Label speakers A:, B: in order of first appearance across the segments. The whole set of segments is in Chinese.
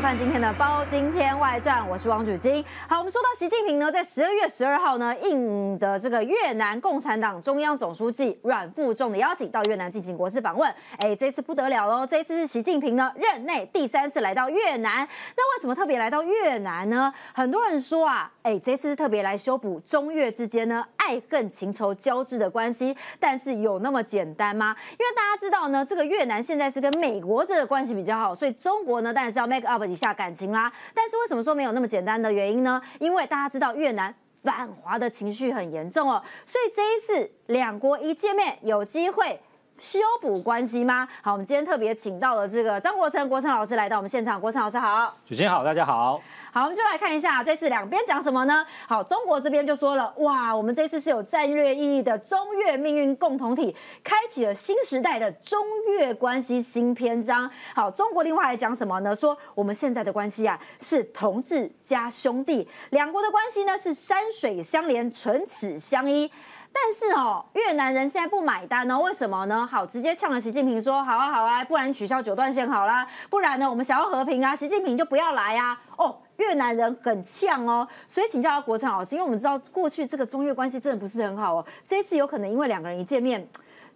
A: 看今天的《包今天外传》，我是王主金。好，我们说到习近平呢，在十二月十二号呢，应的这个越南共产党中央总书记阮富仲的邀请，到越南进行国事访问。哎，这次不得了喽！这一次是习近平呢任内第三次来到越南。那为什么特别来到越南呢？很多人说啊，哎，这次是特别来修补中越之间呢爱恨情仇交织的关系。但是有那么简单吗？因为大家知道呢，这个越南现在是跟美国的关系比较好，所以中国呢当然是要 make up 一下感情啦。但是为什么说没有那么简单的原因呢？因为大家知道越南反华的情绪很严重哦，所以这一次两国一见面，有机会。修补关系吗？好，我们今天特别请到了这个张国成国成老师来到我们现场。国成老师好，
B: 主持人好，大家好。
A: 好，我们就来看一下这次两边讲什么呢？好，中国这边就说了，哇，我们这次是有战略意义的中越命运共同体，开启了新时代的中越关系新篇章。好，中国另外还讲什么呢？说我们现在的关系啊是同志加兄弟，两国的关系呢是山水相连，唇齿相依。但是哦，越南人现在不买单哦，为什么呢？好，直接呛了习近平说，好啊好啊，不然取消九段线好啦，不然呢，我们想要和平啊，习近平就不要来啊。哦，越南人很呛哦，所以请教国成老师，因为我们知道过去这个中越关系真的不是很好哦，这一次有可能因为两个人一见面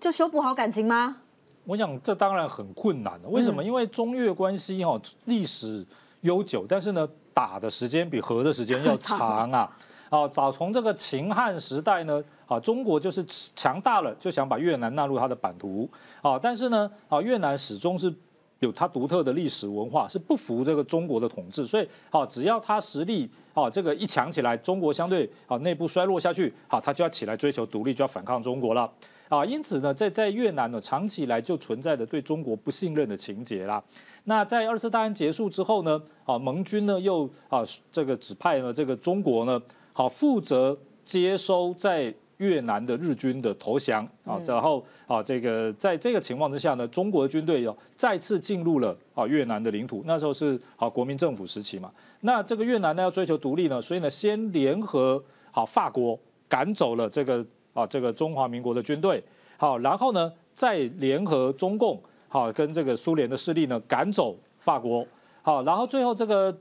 A: 就修补好感情吗？
B: 我想这当然很困难了，为什么？因为中越关系哈历史悠久，但是呢打的时间比和的时间要 长啊。哦，早从这个秦汉时代呢，啊，中国就是强大了，就想把越南纳入它的版图。啊，但是呢，啊，越南始终是有它独特的历史文化，是不服这个中国的统治。所以，啊，只要它实力啊这个一强起来，中国相对啊内部衰落下去，好，它就要起来追求独立，就要反抗中国了。啊，因此呢，在在越南呢，长期以来就存在着对中国不信任的情节啦。那在二次大战结束之后呢，啊，盟军呢又啊这个指派了这个中国呢。好，负责接收在越南的日军的投降。啊，然后啊，这个在这个情况之下呢，中国的军队又再次进入了啊越南的领土。那时候是啊国民政府时期嘛，那这个越南呢要追求独立呢，所以呢先联合好法国赶走了这个啊这个中华民国的军队，好，然后呢再联合中共好跟这个苏联的势力呢赶走法国，好，然后最后这个。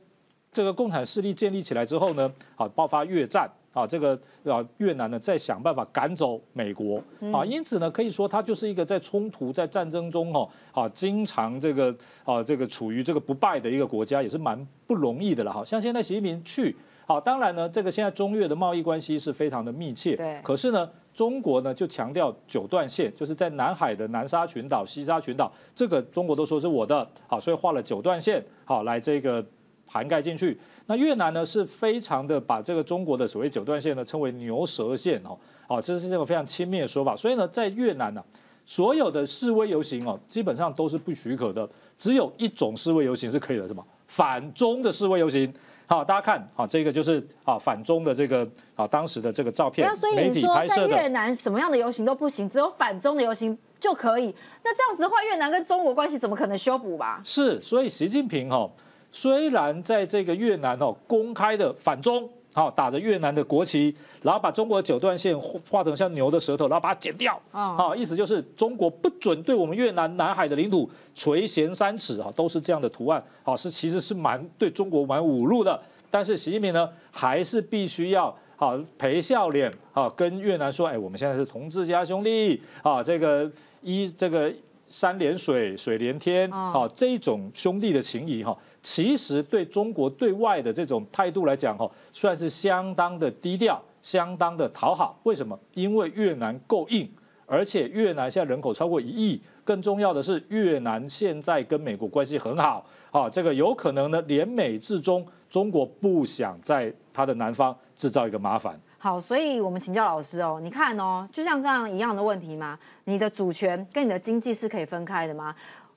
B: 这个共产势力建立起来之后呢，啊，爆发越战啊，这个啊越南呢在想办法赶走美国啊，因此呢可以说它就是一个在冲突在战争中哦啊经常这个啊这个处于这个不败的一个国家，也是蛮不容易的了哈。像现在习近平去，好，当然呢这个现在中越的贸易关系是非常的密切，
A: 对。
B: 可是呢中国呢就强调九段线，就是在南海的南沙群岛、西沙群岛，这个中国都说是我的，好，所以画了九段线，好来这个。涵盖进去，那越南呢是非常的把这个中国的所谓九段线呢称为牛舌线哦，哦，这是这个非常亲蔑的说法。所以呢，在越南呢，所有的示威游行哦，基本上都是不许可的，只有一种示威游行是可以的，什么反中的示威游行。好，大家看，好，这个就是啊反中的这个啊当时的这个照片，媒体拍摄
A: 的。越南什么样的游行都不行，只有反中的游行就可以。那这样子的话，越南跟中国关系怎么可能修补吧？
B: 是，所以习近平哈。虽然在这个越南哦公开的反中，好打着越南的国旗，然后把中国的九段线画成像牛的舌头，然后把它剪掉，啊，意思就是中国不准对我们越南南海的领土垂涎三尺啊，都是这样的图案，好是其实是蛮对中国蛮侮辱的。但是习近平呢，还是必须要好陪笑脸啊，跟越南说，哎，我们现在是同志加兄弟。啊，这个一这个山连水，水连天。啊，这种兄弟的情谊哈。其实对中国对外的这种态度来讲，哈，算是相当的低调，相当的讨好。为什么？因为越南够硬，而且越南现在人口超过一亿，更重要的是越南现在跟美国关系很好，好，这个有可能呢，联美至中，中国不想在它的南方制造一个麻烦。
A: 好，所以我们请教老师哦，你看哦，就像这样一样的问题吗？你的主权跟你的经济是可以分开的吗？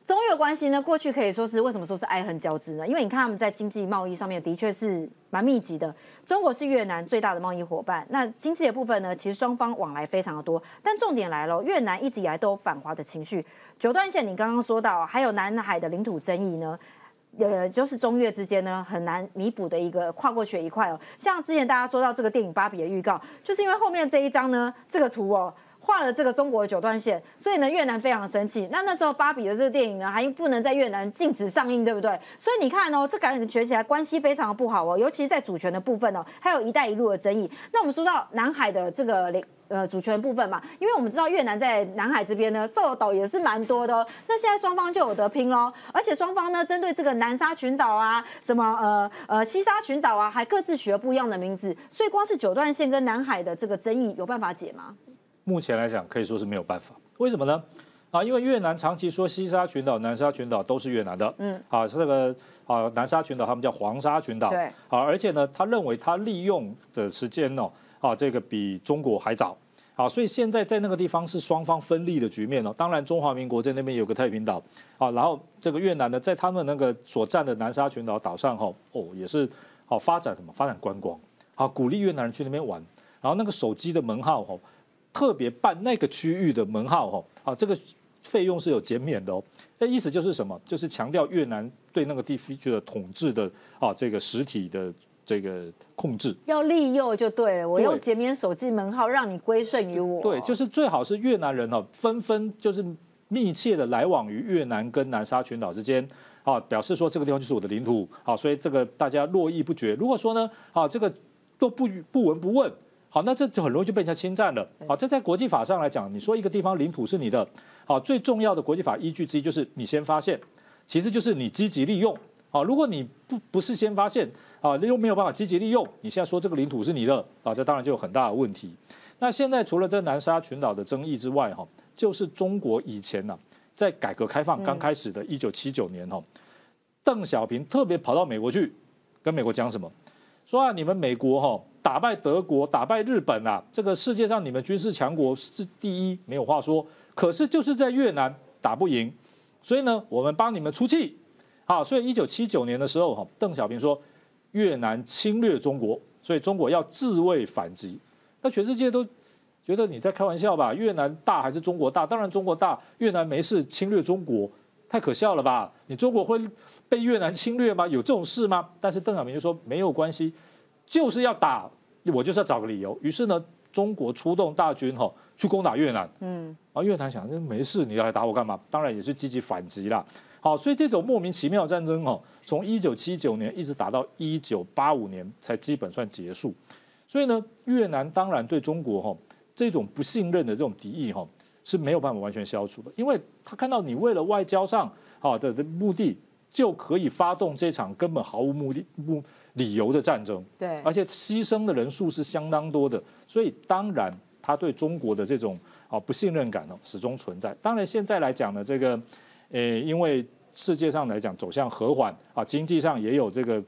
A: 中越关系呢，过去可以说是为什么说是爱恨交织呢？因为你看他们在经济贸易上面的确是蛮密集的。中国是越南最大的贸易伙伴，那经济的部分呢，其实双方往来非常的多。但重点来了，越南一直以来都有反华的情绪。九段线你刚刚说到，还有南海的领土争议呢，呃，就是中越之间呢很难弥补的一个跨过去的一块哦。像之前大家说到这个电影《芭比》的预告，就是因为后面这一张呢，这个图哦。画了这个中国的九段线，所以呢越南非常生气。那那时候芭比的这个电影呢还不能在越南禁止上映，对不对？所以你看哦，这感觉起来关系非常的不好哦，尤其是在主权的部分哦，还有一带一路的争议。那我们说到南海的这个呃主权部分嘛，因为我们知道越南在南海这边呢造的岛也是蛮多的，那现在双方就有得拼喽，而且双方呢针对这个南沙群岛啊，什么呃呃西沙群岛啊，还各自取了不一样的名字，所以光是九段线跟南海的这个争议有办法解吗？
B: 目前来讲可以说是没有办法，为什么呢？啊，因为越南长期说西沙群岛、南沙群岛都是越南的，嗯，啊，这个啊南沙群岛他们叫黄沙群岛，
A: 对，
B: 啊，而且呢，他认为他利用的时间呢。啊，这个比中国还早，啊，所以现在在那个地方是双方分立的局面哦。当然，中华民国在那边有个太平岛，啊，然后这个越南呢，在他们那个所占的南沙群岛岛上哈，哦，也是好发展什么？发展观光，好鼓励越南人去那边玩。然后那个手机的门号哈，特别办那个区域的门号哈，啊，这个费用是有减免的哦。那意思就是什么？就是强调越南对那个地区的统治的啊，这个实体的。这个控制
A: 要利诱就对了，我用减免手机门号让你归顺于我。
B: 对，就是最好是越南人哦，纷纷就是密切的来往于越南跟南沙群岛之间，啊，表示说这个地方就是我的领土，好，所以这个大家络绎不绝。如果说呢，啊，这个都不不闻不问，好，那这就很容易就被人家侵占了。好，这在国际法上来讲，你说一个地方领土是你的，好，最重要的国际法依据之一就是你先发现，其实就是你积极利用。好，如果你不不是先发现。啊，又没有办法积极利用。你现在说这个领土是你的啊，这当然就有很大的问题。那现在除了这南沙群岛的争议之外，哈，就是中国以前呢，在改革开放刚开始的一九七九年，哈，邓小平特别跑到美国去，跟美国讲什么？说啊，你们美国哈打败德国、打败日本啊，这个世界上你们军事强国是第一，没有话说。可是就是在越南打不赢，所以呢，我们帮你们出气。好，所以一九七九年的时候，哈，邓小平说。越南侵略中国，所以中国要自卫反击。那全世界都觉得你在开玩笑吧？越南大还是中国大？当然中国大，越南没事侵略中国，太可笑了吧？你中国会被越南侵略吗？有这种事吗？但是邓小平就说没有关系，就是要打，我就是要找个理由。于是呢，中国出动大军哈去攻打越南。嗯，啊，越南想，没事，你要来打我干嘛？当然也是积极反击啦。好，所以这种莫名其妙的战争哦，从一九七九年一直打到一九八五年才基本算结束。所以呢，越南当然对中国哈这种不信任的这种敌意哈是没有办法完全消除的，因为他看到你为了外交上好的的目的就可以发动这场根本毫无目的目理由的战争，
A: 对，
B: 而且牺牲的人数是相当多的，所以当然他对中国的这种啊不信任感呢始终存在。当然现在来讲呢，这个呃因为世界上来讲走向和缓啊，经济上也有这个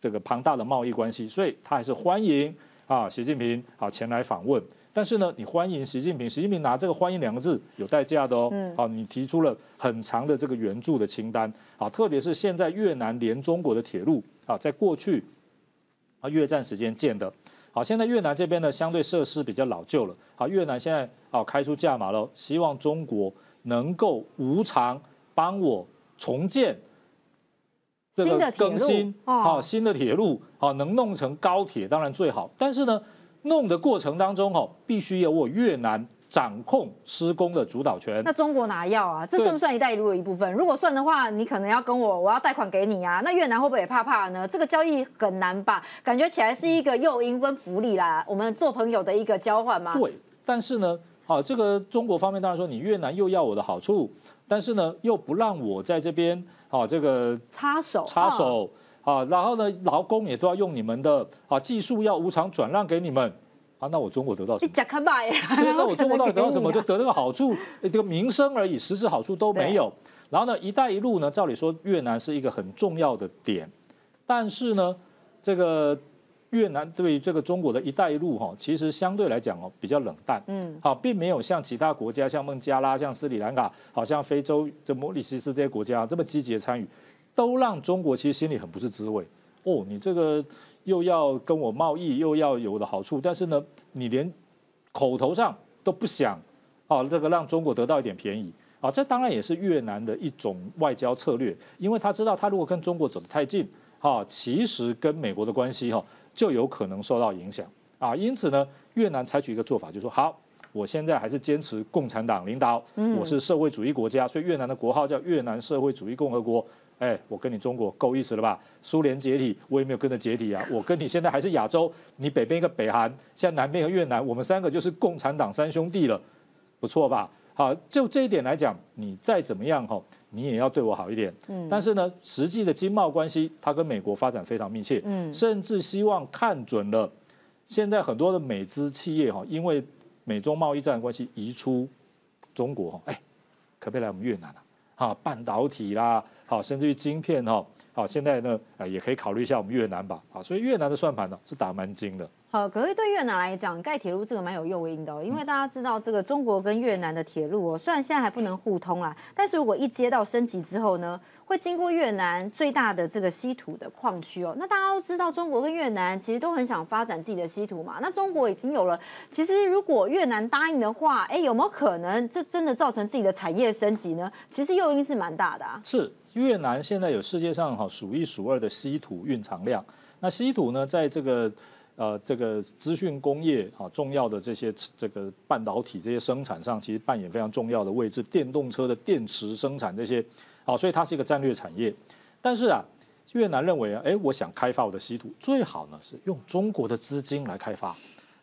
B: 这个庞大的贸易关系，所以他还是欢迎啊习近平啊前来访问。但是呢，你欢迎习近平，习近平拿这个“欢迎”两个字有代价的哦。嗯。啊，你提出了很长的这个援助的清单啊，特别是现在越南连中国的铁路啊，在过去啊越战时间建的，好，现在越南这边呢相对设施比较老旧了，好，越南现在啊开出价码了，希望中国能够无偿帮我。重建
A: 这个
B: 更新啊，新的铁路啊，能弄成高铁当然最好。但是呢，弄的过程当中哦，必须有我越南掌控施工的主导权。
A: 那中国哪要啊？这算不算一带一路的一部分？如果算的话，你可能要跟我，我要贷款给你啊。那越南会不会也怕怕呢？这个交易很难吧？感觉起来是一个诱因跟福利啦，我们做朋友的一个交换嘛？
B: 对，但是呢，啊，这个中国方面当然说，你越南又要我的好处。但是呢，又不让我在这边啊，这个
A: 插手
B: 插手啊，然后呢，劳工也都要用你们的啊，技术要无偿转让给你们啊，那我中国得到什么？
A: 你看吧，
B: 那我中国到底得到什么？就得到个好处，这个名声而已，实质好处都没有。然后呢，一带一路呢，照理说越南是一个很重要的点，但是呢，这个。越南对于这个中国的一带一路哈，其实相对来讲哦比较冷淡，嗯，好，并没有像其他国家，像孟加拉、像斯里兰卡，好像非洲这摩里西斯这些国家这么积极的参与，都让中国其实心里很不是滋味。哦，你这个又要跟我贸易，又要有的好处，但是呢，你连口头上都不想，啊，这个让中国得到一点便宜，啊，这当然也是越南的一种外交策略，因为他知道他如果跟中国走得太近，哈，其实跟美国的关系哈。就有可能受到影响啊，因此呢，越南采取一个做法，就说好，我现在还是坚持共产党领导，我是社会主义国家，所以越南的国号叫越南社会主义共和国。哎，我跟你中国够意思了吧？苏联解体，我也没有跟着解体啊。我跟你现在还是亚洲，你北边一个北韩，现在南边一个越南，我们三个就是共产党三兄弟了，不错吧？好，就这一点来讲，你再怎么样哈，你也要对我好一点。嗯。但是呢，实际的经贸关系，它跟美国发展非常密切。嗯。甚至希望看准了，现在很多的美资企业哈，因为美中贸易战的关系移出中国哈，哎，可不可以来我们越南啊？啊，半导体啦。好，甚至于晶片哈，好，现在呢，啊，也可以考虑一下我们越南吧，啊，所以越南的算盘呢是打蛮精的。
A: 好，可是对越南来讲，盖铁路这个蛮有诱因的哦，因为大家知道这个中国跟越南的铁路哦，虽然现在还不能互通啦，但是如果一接到升级之后呢？会经过越南最大的这个稀土的矿区哦，那大家都知道，中国跟越南其实都很想发展自己的稀土嘛。那中国已经有了，其实如果越南答应的话，哎，有没有可能这真的造成自己的产业升级呢？其实诱因是蛮大的啊。
B: 是越南现在有世界上哈数一数二的稀土蕴藏量，那稀土呢，在这个呃这个资讯工业啊重要的这些这个半导体这些生产上，其实扮演非常重要的位置。电动车的电池生产这些。啊，所以它是一个战略产业，但是啊，越南认为啊，哎，我想开发我的稀土，最好呢是用中国的资金来开发，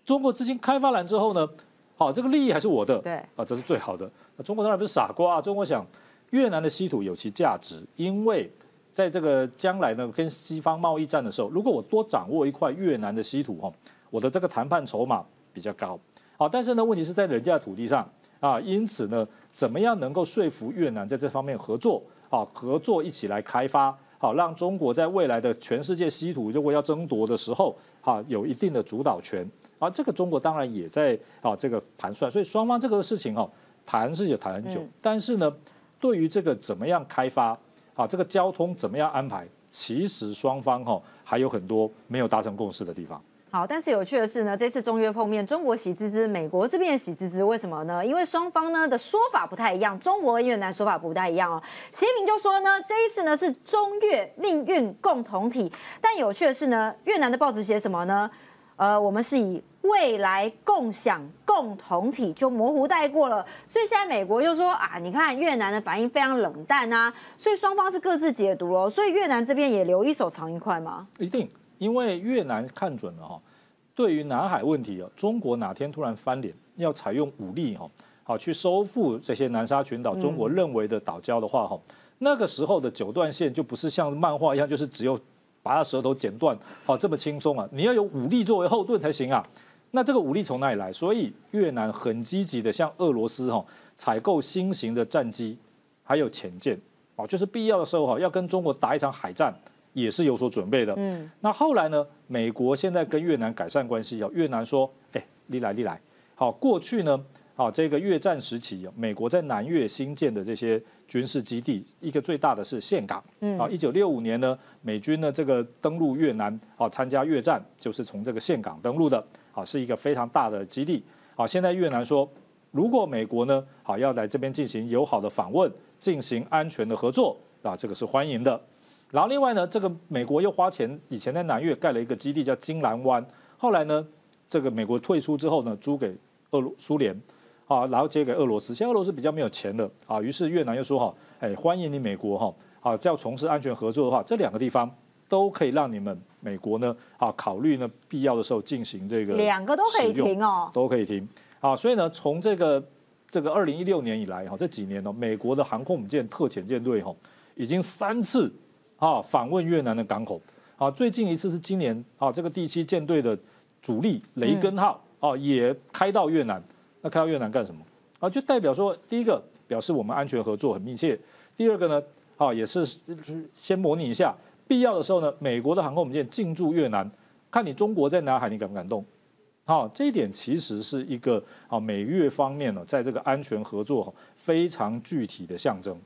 B: 中国资金开发完之后呢，好，这个利益还是我的，
A: 对，
B: 啊，这是最好的。那中国当然不是傻瓜啊，中国想越南的稀土有其价值，因为在这个将来呢，跟西方贸易战的时候，如果我多掌握一块越南的稀土哈，我的这个谈判筹码比较高，好，但是呢，问题是在人家的土地上啊，因此呢。怎么样能够说服越南在这方面合作？啊，合作一起来开发，好让中国在未来的全世界稀土如果要争夺的时候，哈有一定的主导权。啊，这个中国当然也在啊这个盘算，所以双方这个事情哦谈是有谈很久，但是呢，对于这个怎么样开发，啊这个交通怎么样安排，其实双方哈还有很多没有达成共识的地方。
A: 好，但是有趣的是呢，这次中越碰面，中国喜滋滋，美国这边也喜滋滋，为什么呢？因为双方呢的说法不太一样，中国跟越南说法不太一样哦。习近平就说呢，这一次呢是中越命运共同体，但有趣的是呢，越南的报纸写什么呢？呃，我们是以未来共享共同体就模糊带过了，所以现在美国就说啊，你看越南的反应非常冷淡啊，所以双方是各自解读哦，所以越南这边也留一手藏一块吗？
B: 一定。因为越南看准了哈，对于南海问题啊，中国哪天突然翻脸，要采用武力哈，好去收复这些南沙群岛，中国认为的岛礁的话哈，那个时候的九段线就不是像漫画一样，就是只有把他舌头剪断，好这么轻松啊，你要有武力作为后盾才行啊。那这个武力从哪里来？所以越南很积极的向俄罗斯哈采购新型的战机，还有潜舰，哦，就是必要的时候哈要跟中国打一场海战。也是有所准备的。嗯，那后来呢？美国现在跟越南改善关系，哦，越南说，哎，你来，你来。好，过去呢，好，这个越战时期，美国在南越新建的这些军事基地，一个最大的是岘港。嗯，啊，一九六五年呢，美军呢这个登陆越南，啊，参加越战，就是从这个岘港登陆的，啊，是一个非常大的基地。啊，现在越南说，如果美国呢，好要来这边进行友好的访问，进行安全的合作，啊，这个是欢迎的。然后另外呢，这个美国又花钱，以前在南越盖了一个基地叫金兰湾，后来呢，这个美国退出之后呢，租给俄苏联，啊，然后接给俄罗斯，现在俄罗斯比较没有钱了，啊，于是越南又说哈，哎，欢迎你美国哈，啊，要从事安全合作的话，这两个地方都可以让你们美国呢，啊，考虑呢必要的时候进行这个
A: 两个都可以停哦，
B: 都可以停，啊，所以呢，从这个这个二零一六年以来哈，这几年呢，美国的航空母舰特遣舰队哈，已经三次。啊，访问越南的港口，啊，最近一次是今年，啊，这个第七舰队的主力雷根号，啊，也开到越南，那开到越南干什么？啊，就代表说，第一个表示我们安全合作很密切，第二个呢，啊，也是先模拟一下，必要的时候呢，美国的航空母舰进驻越南，看你中国在南海，你敢不敢动？好，这一点其实是一个啊，美越方面呢，在这个安全合作非常具体的象征。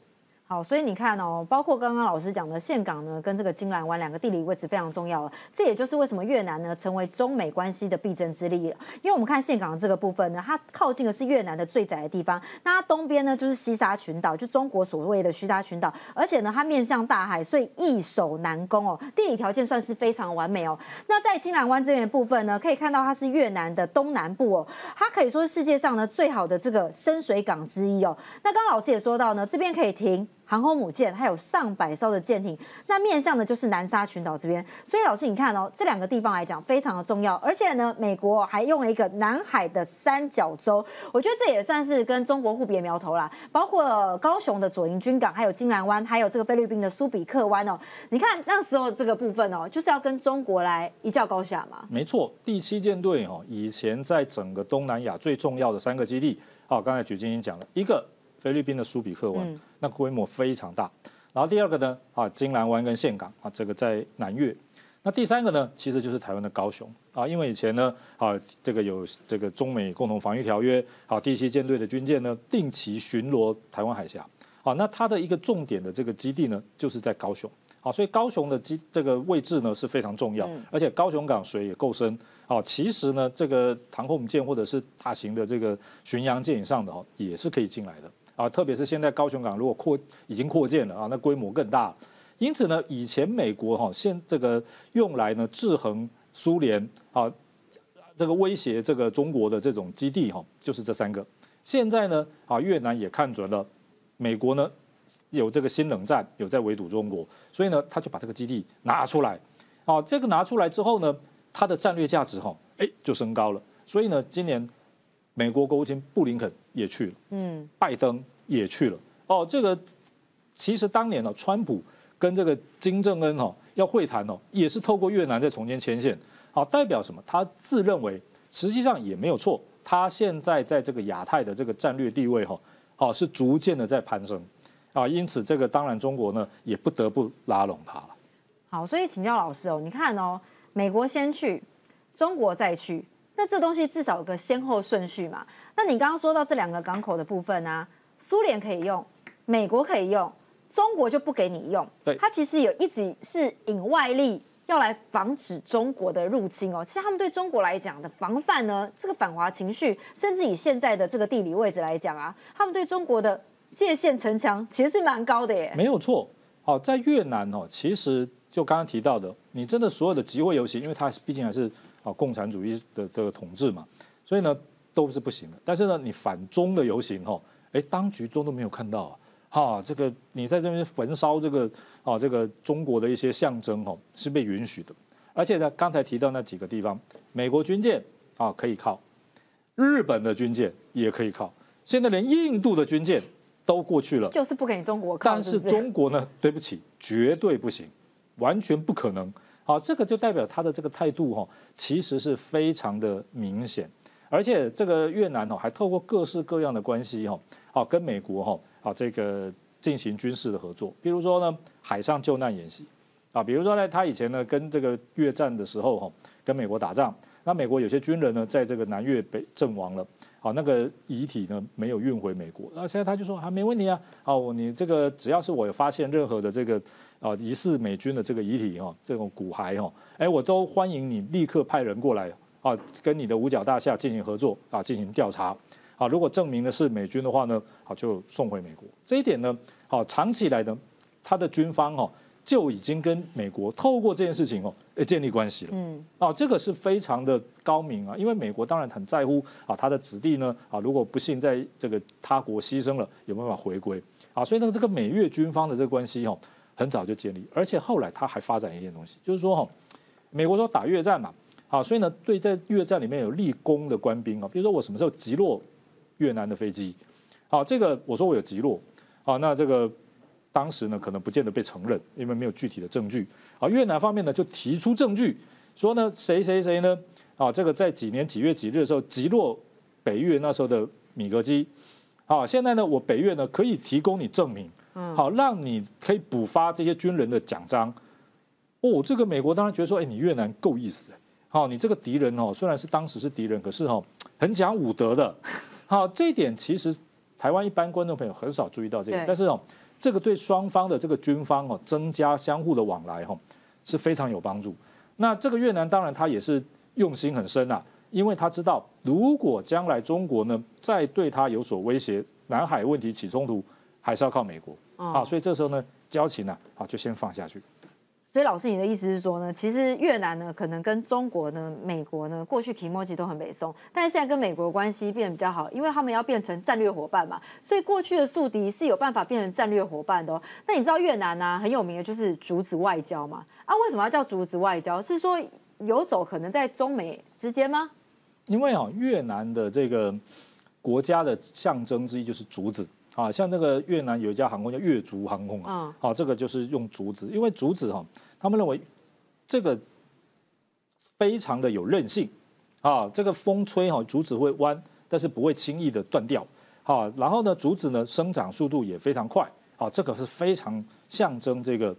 A: 好，所以你看哦，包括刚刚老师讲的岘港呢，跟这个金兰湾两个地理位置非常重要了。这也就是为什么越南呢成为中美关系的必争之地。因为我们看岘港这个部分呢，它靠近的是越南的最窄的地方，那它东边呢就是西沙群岛，就中国所谓的西沙群岛，而且呢它面向大海，所以易守难攻哦，地理条件算是非常完美哦。那在金兰湾这边的部分呢，可以看到它是越南的东南部哦，它可以说是世界上呢最好的这个深水港之一哦。那刚刚老师也说到呢，这边可以停。航空母舰还有上百艘的舰艇，那面向的就是南沙群岛这边。所以老师，你看哦，这两个地方来讲非常的重要，而且呢，美国还用了一个南海的三角洲，我觉得这也算是跟中国互别苗头啦。包括高雄的左营军港，还有金兰湾，还有这个菲律宾的苏比克湾哦。你看那时候这个部分哦，就是要跟中国来一较高下嘛。
B: 没错，第七舰队哦，以前在整个东南亚最重要的三个基地，好，刚才举金英讲了一个。菲律宾的苏比克湾，那规模非常大。然后第二个呢，啊，金兰湾跟岘港啊，这个在南越。那第三个呢，其实就是台湾的高雄啊，因为以前呢，啊，这个有这个中美共同防御条约，好，第七舰队的军舰呢，定期巡逻台湾海峡。好，那它的一个重点的这个基地呢，就是在高雄。好，所以高雄的基这个位置呢是非常重要，而且高雄港水也够深。好，其实呢，这个航空母舰或者是大型的这个巡洋舰以上的哦，也是可以进来的。啊，特别是现在高雄港如果扩已经扩建了啊，那规模更大。因此呢，以前美国哈现这个用来呢制衡苏联啊，这个威胁这个中国的这种基地哈，就是这三个。现在呢啊，越南也看准了美国呢有这个新冷战，有在围堵中国，所以呢他就把这个基地拿出来。啊，这个拿出来之后呢，它的战略价值哈哎就升高了。所以呢，今年。美国国务卿布林肯也去了，嗯，拜登也去了。哦，这个其实当年呢，川普跟这个金正恩哦要会谈哦，也是透过越南在重新牵线。好，代表什么？他自认为实际上也没有错。他现在在这个亚太的这个战略地位哈，好是逐渐的在攀升啊。因此，这个当然中国呢也不得不拉拢他了。
A: 好，所以请教老师哦，你看哦，美国先去，中国再去。那这东西至少有个先后顺序嘛？那你刚刚说到这两个港口的部分啊，苏联可以用，美国可以用，中国就不给你用。
B: 对，
A: 它其实有一直是引外力要来防止中国的入侵哦。其实他们对中国来讲的防范呢，这个反华情绪，甚至以现在的这个地理位置来讲啊，他们对中国的界限城墙其实是蛮高的耶。
B: 没有错，好，在越南哦，其实就刚刚提到的，你真的所有的集会游行，因为它毕竟还是。啊，共产主义的这个统治嘛，所以呢都是不行的。但是呢，你反中的游行哈，哎，当局中都没有看到啊。哈，这个你在这边焚烧这个啊，这个中国的一些象征哈，是被允许的。而且呢，刚才提到那几个地方，美国军舰啊可以靠，日本的军舰也可以靠，现在连印度的军舰都过去了，
A: 就是不给中国靠。
B: 但是中国呢，对不起，绝对不行，完全不可能。好，这个就代表他的这个态度哈，其实是非常的明显，而且这个越南哈还透过各式各样的关系哈，好跟美国哈啊这个进行军事的合作，比如说呢海上救难演习。啊，比如说呢他以前呢跟这个越战的时候哈跟美国打仗，那美国有些军人呢在这个南越北阵亡了，好那个遗体呢没有运回美国，那现在他就说还没问题啊，哦你这个只要是我有发现任何的这个。啊，疑似美军的这个遗体哈，这种骨骸哈，哎，我都欢迎你立刻派人过来啊，跟你的五角大厦进行合作啊，进行调查啊。如果证明的是美军的话呢，好就送回美国。这一点呢，好长期来的，他的军方哈就已经跟美国透过这件事情哦，诶建立关系了。嗯，啊，这个是非常的高明啊，因为美国当然很在乎啊，他的子弟呢啊，如果不幸在这个他国牺牲了，有办法回归啊，所以呢，这个美越军方的这个关系哦。很早就建立，而且后来他还发展一件东西，就是说哈，美国说打越战嘛，好，所以呢，对在越战里面有立功的官兵啊，比如说我什么时候击落越南的飞机，好，这个我说我有击落，好，那这个当时呢可能不见得被承认，因为没有具体的证据，好，越南方面呢就提出证据，说呢谁谁谁呢，啊，这个在几年几月几日的时候击落北越那时候的米格机，好，现在呢我北越呢可以提供你证明。好，让你可以补发这些军人的奖章。哦，这个美国当然觉得说，哎，你越南够意思。好，你这个敌人哦，虽然是当时是敌人，可是哦，很讲武德的。好，这一点其实台湾一般观众朋友很少注意到这个，但是哦，这个对双方的这个军方哦，增加相互的往来哦，是非常有帮助。那这个越南当然他也是用心很深啊，因为他知道如果将来中国呢再对他有所威胁，南海问题起冲突，还是要靠美国啊，所以这时候呢交情呢啊就先放下去。
A: 所以老师，你的意思是说呢，其实越南呢，可能跟中国呢、美国呢，过去提莫吉都很北宋，但是现在跟美国关系变得比较好，因为他们要变成战略伙伴嘛，所以过去的宿敌是有办法变成战略伙伴的。哦。那你知道越南呢很有名的就是竹子外交嘛？啊，为什么要叫竹子外交？是说游走可能在中美之间吗？
B: 因为啊，越南的这个国家的象征之一就是竹子啊，像那个越南有一家航空叫越竹航空啊，好，这个就是用竹子，因为竹子哈。他们认为这个非常的有韧性啊，这个风吹哈竹子会弯，但是不会轻易的断掉啊。然后呢，竹子呢生长速度也非常快啊，这个是非常象征这个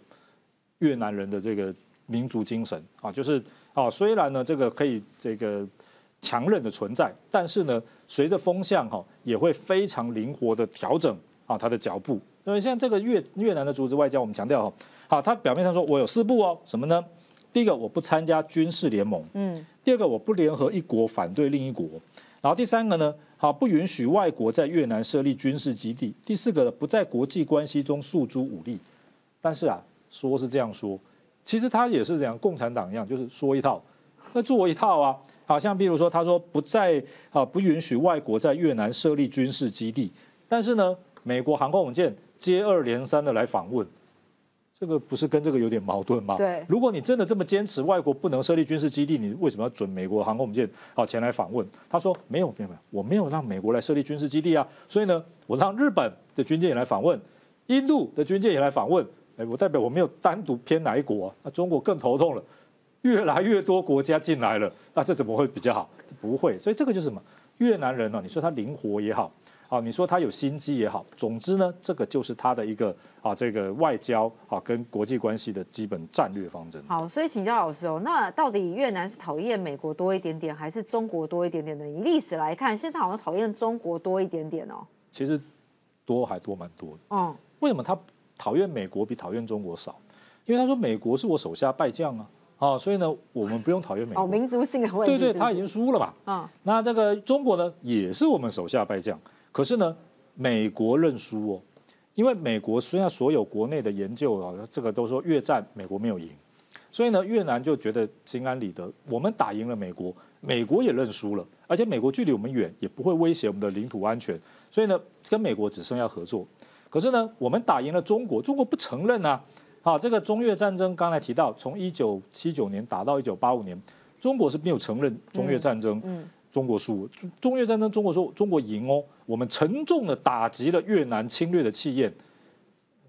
B: 越南人的这个民族精神啊，就是啊，虽然呢这个可以这个强韧的存在，但是呢随着风向哈也会非常灵活的调整啊它的脚步。因为像这个越越南的组织外交，我们强调哈。好，他表面上说我有四步哦，什么呢？第一个，我不参加军事联盟，嗯。第二个，我不联合一国反对另一国。然后第三个呢，好，不允许外国在越南设立军事基地。第四个，不在国际关系中诉诸武力。但是啊，说是这样说，其实他也是这样，共产党一样，就是说一套，那做一套啊。好像比如说，他说不在啊，不允许外国在越南设立军事基地。但是呢，美国航空母舰接二连三的来访问。这个不是跟这个有点矛盾吗？
A: 对，
B: 如果你真的这么坚持外国不能设立军事基地，你为什么要准美国航空母舰好前来访问？他说没有，没有，我没有让美国来设立军事基地啊。所以呢，我让日本的军舰也来访问，印度的军舰也来访问。哎，我代表我没有单独偏哪一国啊，那中国更头痛了，越来越多国家进来了，那这怎么会比较好？不会，所以这个就是什么？越南人呢？你说他灵活也好。啊，你说他有心机也好，总之呢，这个就是他的一个啊，这个外交啊跟国际关系的基本战略方针。
A: 好，所以请教老师哦，那到底越南是讨厌美国多一点点，还是中国多一点点呢？以历史来看，现在好像讨厌中国多一点点哦。
B: 其实多还多蛮多的。嗯。为什么他讨厌美国比讨厌中国少？因为他说美国是我手下败将啊，啊，所以呢，我们不用讨厌美国。哦，
A: 民族性的问题。
B: 对对，他已经输了吧。啊。那这个中国呢，也是我们手下败将。可是呢，美国认输哦，因为美国虽然所有国内的研究啊，这个都说越战美国没有赢，所以呢，越南就觉得心安理得，我们打赢了美国，美国也认输了，而且美国距离我们远，也不会威胁我们的领土安全，所以呢，跟美国只剩下合作。可是呢，我们打赢了中国，中国不承认啊，啊，这个中越战争刚才提到，从一九七九年打到一九八五年，中国是没有承认中越战争。嗯。中国输，中越战争，中国说中国赢哦，我们沉重的打击了越南侵略的气焰。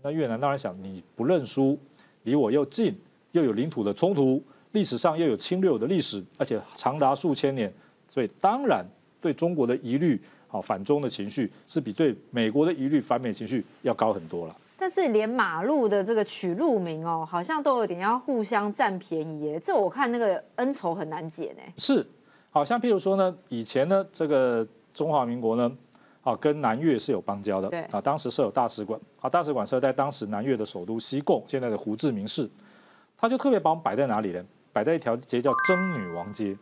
B: 那越南当然想，你不认输，离我又近，又有领土的冲突，历史上又有侵略我的历史，而且长达数千年，所以当然对中国的疑虑，好反中的情绪是比对美国的疑虑反美情绪要高很多了。
A: 但是连马路的这个取路名哦，好像都有点要互相占便宜耶，这我看那个恩仇很难解呢。
B: 是。好像譬如说呢，以前呢，这个中华民国呢，啊，跟南越是有邦交的，
A: 对
B: 啊，当时设有大使馆，啊，大使馆设在当时南越的首都西贡，现在的胡志明市，他就特别把我们摆在哪里呢？摆在一条街叫曾女王街，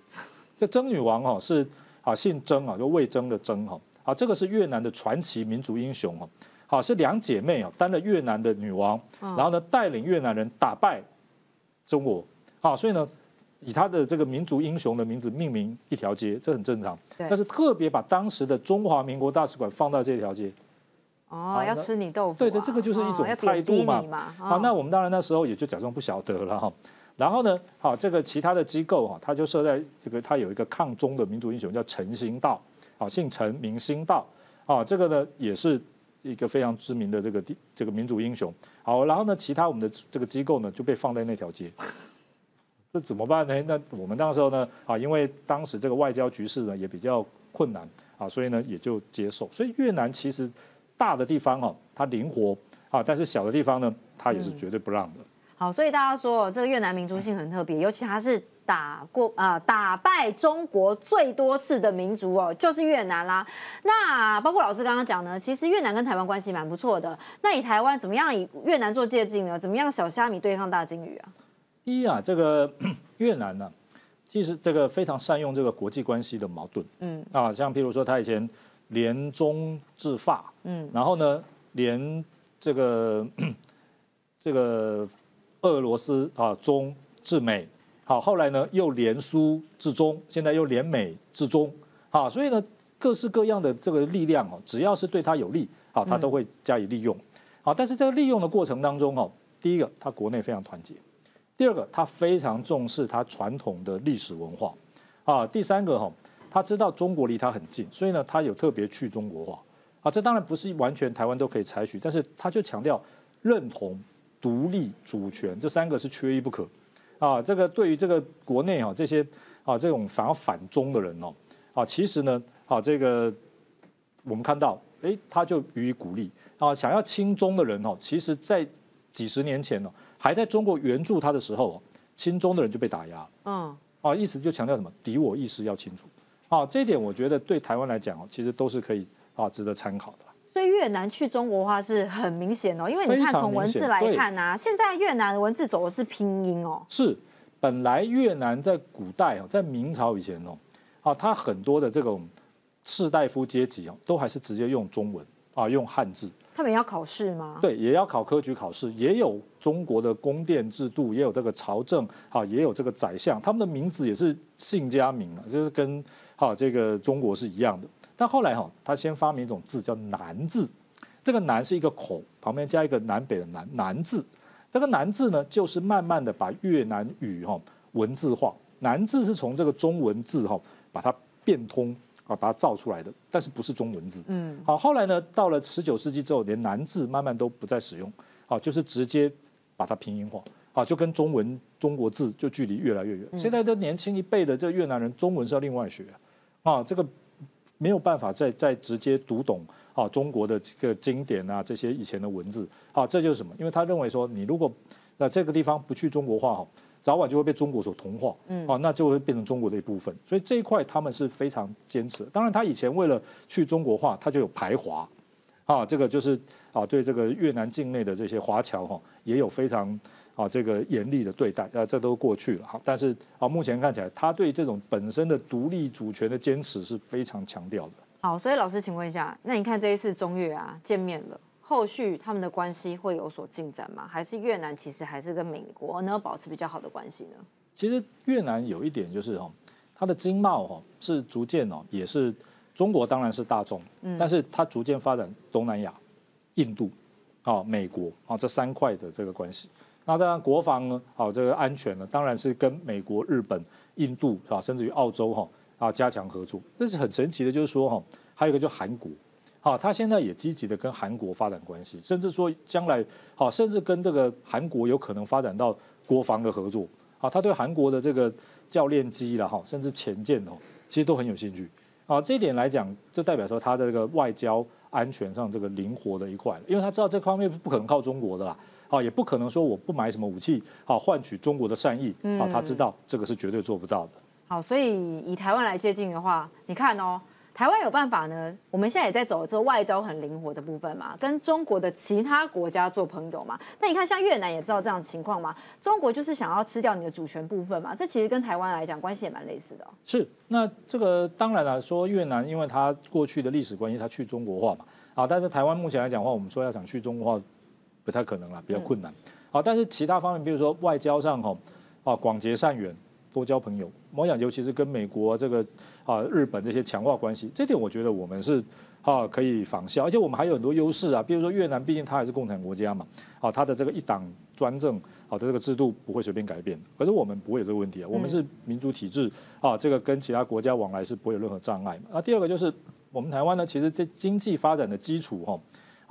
B: 这曾女王哦是啊姓曾啊，就魏征的曾哈，啊，这个是越南的传奇民族英雄哈，好是两姐妹哦，担了越南的女王，然后呢带领越南人打败中国，啊，所以呢。以他的这个民族英雄的名字命名一条街，这很正常。但是特别把当时的中华民国大使馆放到这条街，
A: 哦，要吃你豆腐。
B: 对的，这个就是一种态度嘛。好，那我们当然那时候也就假装不晓得了哈。然后呢，好，这个其他的机构哈，他就设在这个，他有一个抗中的民族英雄叫陈兴道，好，姓陈名兴道，啊，这个呢也是一个非常知名的这个地这个民族英雄。好，然后呢，其他我们的这个机构呢就被放在那条街。这怎么办呢？那我们那时候呢，啊，因为当时这个外交局势呢也比较困难啊，所以呢也就接受。所以越南其实大的地方哦，它灵活啊，但是小的地方呢，它也是绝对不让的。
A: 好，所以大家说这个越南民族性很特别，尤其它是打过啊打败中国最多次的民族哦，就是越南啦。那包括老师刚刚讲呢，其实越南跟台湾关系蛮不错的。那以台湾怎么样以越南做借鉴呢？怎么样小虾米对抗大鲸鱼啊？
B: 一啊，这个 越南呢，其实这个非常善用这个国际关系的矛盾。嗯啊，像譬如说他以前联中制法，嗯，然后呢联这个 这个俄罗斯啊中制美。好，后来呢又联苏至中，现在又联美至中，好，所以呢各式各样的这个力量哦，只要是对他有利，好，他都会加以利用，好，但是在利用的过程当中哦，第一个他国内非常团结，第二个他非常重视他传统的历史文化，啊，第三个哈，他知道中国离他很近，所以呢他有特别去中国化，啊，这当然不是完全台湾都可以采取，但是他就强调认同独立主权这三个是缺一不可。啊，这个对于这个国内啊这些啊这种反而反中的人哦，啊其实呢啊这个我们看到哎他就予以鼓励。啊想要亲中的人哦，其实在几十年前呢还在中国援助他的时候，哦亲中的人就被打压，嗯。啊意思就强调什么？敌我意识要清楚啊这一点我觉得对台湾来讲哦其实都是可以啊值得参考的。
A: 所以越南去中国化是很明显哦，因为你看从文字来看呐，现在越南文字走的是拼音哦。
B: 是，本来越南在古代哦，在明朝以前哦，啊，它很多的这种士大夫阶级哦，都还是直接用中文啊，用汉字。
A: 他们要考试吗？
B: 对，也要考科举考试，也有中国的宫殿制度，也有这个朝政，啊，也有这个宰相，他们的名字也是姓加名啊，就是跟啊这个中国是一样的。但后来哈，他先发明一种字叫“南”字，这个“南”是一个口旁边加一个南北的“南”南字，这个“南”字呢，就是慢慢的把越南语哈文字化，“南”字是从这个中文字哈把它变通啊，把它造出来的，但是不是中文字。嗯。好，后来呢，到了十九世纪之后，连“南”字慢慢都不再使用，好，就是直接把它拼音化，好，就跟中文中国字就距离越来越远。现在的年轻一辈的这越南人，中文是要另外学啊，这个。没有办法再再直接读懂啊中国的这个经典啊这些以前的文字啊这就是什么？因为他认为说你如果那这个地方不去中国化哈，早晚就会被中国所同化，嗯，啊那就会变成中国的一部分。所以这一块他们是非常坚持。当然他以前为了去中国化，他就有排华，啊这个就是啊对这个越南境内的这些华侨哈也有非常。啊，这个严厉的对待，啊，这都过去了哈。但是啊，目前看起来，他对这种本身的独立主权的坚持是非常强调的。
A: 好，所以老师，请问一下，那你看这一次中越啊见面了，后续他们的关系会有所进展吗？还是越南其实还是跟美国呢保持比较好的关系呢？
B: 其实越南有一点就是哦，它的经贸哈是逐渐哦，也是中国当然是大众，嗯，但是它逐渐发展东南亚、印度、啊美国啊这三块的这个关系。那当然，国防呢，好，这个安全呢，当然是跟美国、日本、印度啊，甚至于澳洲哈啊加强合作。这是很神奇的，就是说哈，还有一个就韩国，好，他现在也积极的跟韩国发展关系，甚至说将来好，甚至跟这个韩国有可能发展到国防的合作。啊，他对韩国的这个教练机了哈，甚至潜舰哦，其实都很有兴趣。啊，这一点来讲，就代表说他的这个外交安全上这个灵活的一块，因为他知道这方面不可能靠中国的啦。啊，也不可能说我不买什么武器，好换取中国的善意。啊，他知道这个是绝对做不到的。
A: 好，所以以台湾来接近的话，你看哦，台湾有办法呢。我们现在也在走这个外交很灵活的部分嘛，跟中国的其他国家做朋友嘛。那你看，像越南也知道这样的情况嘛，中国就是想要吃掉你的主权部分嘛。这其实跟台湾来讲关系也蛮类似的。
B: 是，那这个当然了，说越南因为它过去的历史关系，它去中国化嘛。啊，但是台湾目前来讲的话，我们说要想去中国化。不太可能了，比较困难。好，但是其他方面，比如说外交上哈，啊，广结善缘，多交朋友。我想，尤其是跟美国这个啊、日本这些强化关系，这点我觉得我们是啊可以仿效。而且我们还有很多优势啊，比如说越南，毕竟它还是共产国家嘛，啊，它的这个一党专政好的这个制度不会随便改变。可是我们不会有这个问题啊，我们是民主体制啊，这个跟其他国家往来是不会有任何障碍。那第二个就是我们台湾呢，其实这经济发展的基础哈。啊，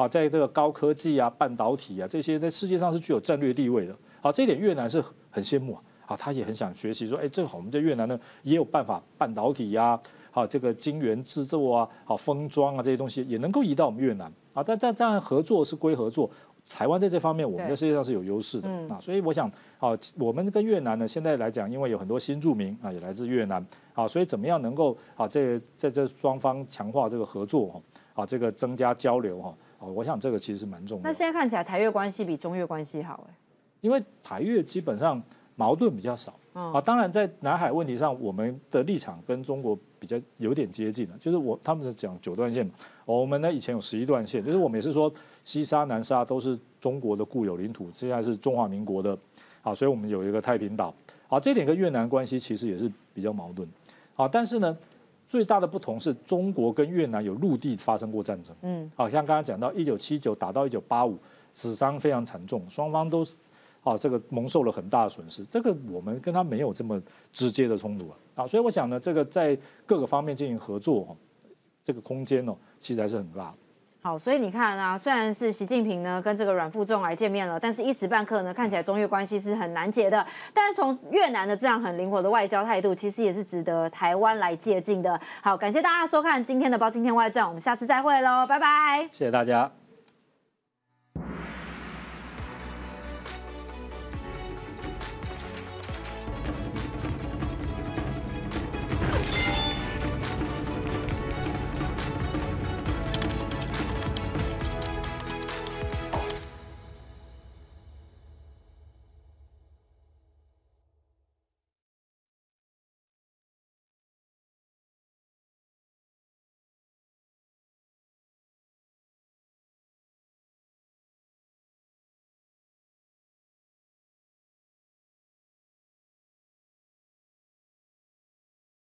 B: 在这个高科技啊、半导体啊这些，在世界上是具有战略地位的。啊，这一点越南是很羡慕啊。啊，他也很想学习，说，哎，正好我们在越南呢也有办法，半导体呀，好这个晶圆制作啊，好封装啊这些东西也能够移到我们越南。啊，但但当然合作是归合作，台湾在这方面，我们在世界上是有优势的啊，所以我想，啊，我们跟越南呢，现在来讲，因为有很多新住民啊，也来自越南啊，所以怎么样能够啊，这在这双方强化这个合作哈，啊，这个增加交流哈，啊，我想这个其实是蛮重要。
A: 那现在看起来台越关系比中越关系好哎，
B: 因为台越基本上矛盾比较少。啊，当然在南海问题上，我们的立场跟中国比较有点接近了，就是我他们是讲九段线嘛，我们呢以前有十一段线，就是我们也是说。西沙、南沙都是中国的固有领土，现在是中华民国的，啊，所以我们有一个太平岛，啊，这点跟越南关系其实也是比较矛盾，啊，但是呢，最大的不同是中国跟越南有陆地发生过战争，嗯，好像刚刚讲到一九七九打到一九八五，死伤非常惨重，双方都是，啊，这个蒙受了很大的损失，这个我们跟他没有这么直接的冲突啊，啊，所以我想呢，这个在各个方面进行合作，这个空间呢，其实还是很大。
A: 好，所以你看啊，虽然是习近平呢跟这个阮富仲来见面了，但是一时半刻呢看起来中越关系是很难解的。但是从越南的这样很灵活的外交态度，其实也是值得台湾来借鉴的。好，感谢大家收看今天的《包青天外传》，我们下次再会喽，拜拜，
B: 谢谢大家。